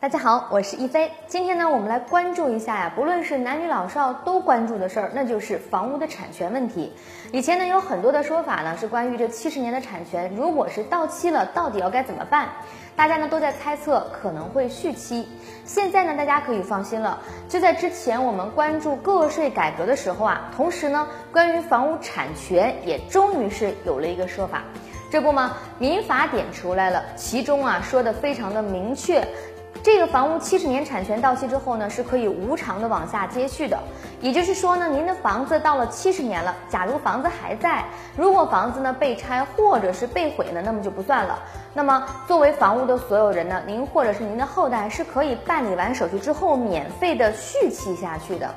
大家好，我是一飞。今天呢，我们来关注一下呀，不论是男女老少都关注的事儿，那就是房屋的产权问题。以前呢，有很多的说法呢，是关于这七十年的产权，如果是到期了，到底要该怎么办？大家呢都在猜测可能会续期。现在呢，大家可以放心了。就在之前我们关注个税改革的时候啊，同时呢，关于房屋产权也终于是有了一个说法。这不嘛，民法典出来了，其中啊说的非常的明确。这个房屋七十年产权到期之后呢，是可以无偿的往下接续的。也就是说呢，您的房子到了七十年了，假如房子还在，如果房子呢被拆或者是被毁呢，那么就不算了。那么作为房屋的所有人呢，您或者是您的后代是可以办理完手续之后免费的续期下去的。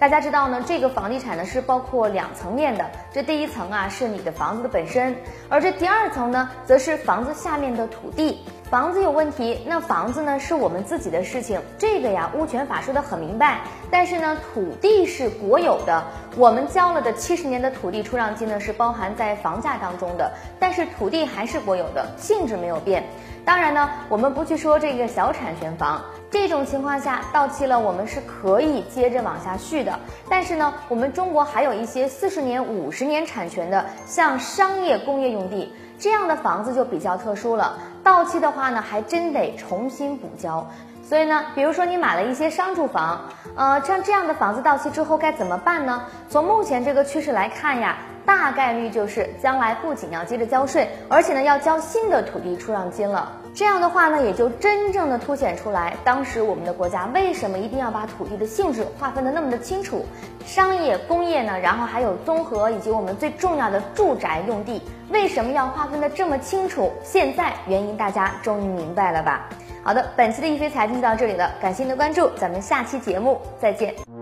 大家知道呢，这个房地产呢是包括两层面的，这第一层啊是你的房子的本身，而这第二层呢，则是房子下面的土地。房子有问题，那房子呢是我们自己的事情，这个呀物权法说的很明白。但是呢，土地是国有的，我们交了的七十年的土地出让金呢是包含在房价当中的，但是土地还是国有的，性质没有变。当然呢，我们不去说这个小产权房，这种情况下到期了，我们是可以接着往下续的。但是呢，我们中国还有一些四十年、五十年产权的，像商业、工业用地。这样的房子就比较特殊了，到期的话呢，还真得重新补交。所以呢，比如说你买了一些商住房，呃，像这样的房子到期之后该怎么办呢？从目前这个趋势来看呀。大概率就是将来不仅要接着交税，而且呢要交新的土地出让金了。这样的话呢，也就真正的凸显出来，当时我们的国家为什么一定要把土地的性质划分的那么的清楚，商业、工业呢，然后还有综合以及我们最重要的住宅用地，为什么要划分的这么清楚？现在原因大家终于明白了吧？好的，本期的一飞财经就到这里了，感谢您的关注，咱们下期节目再见。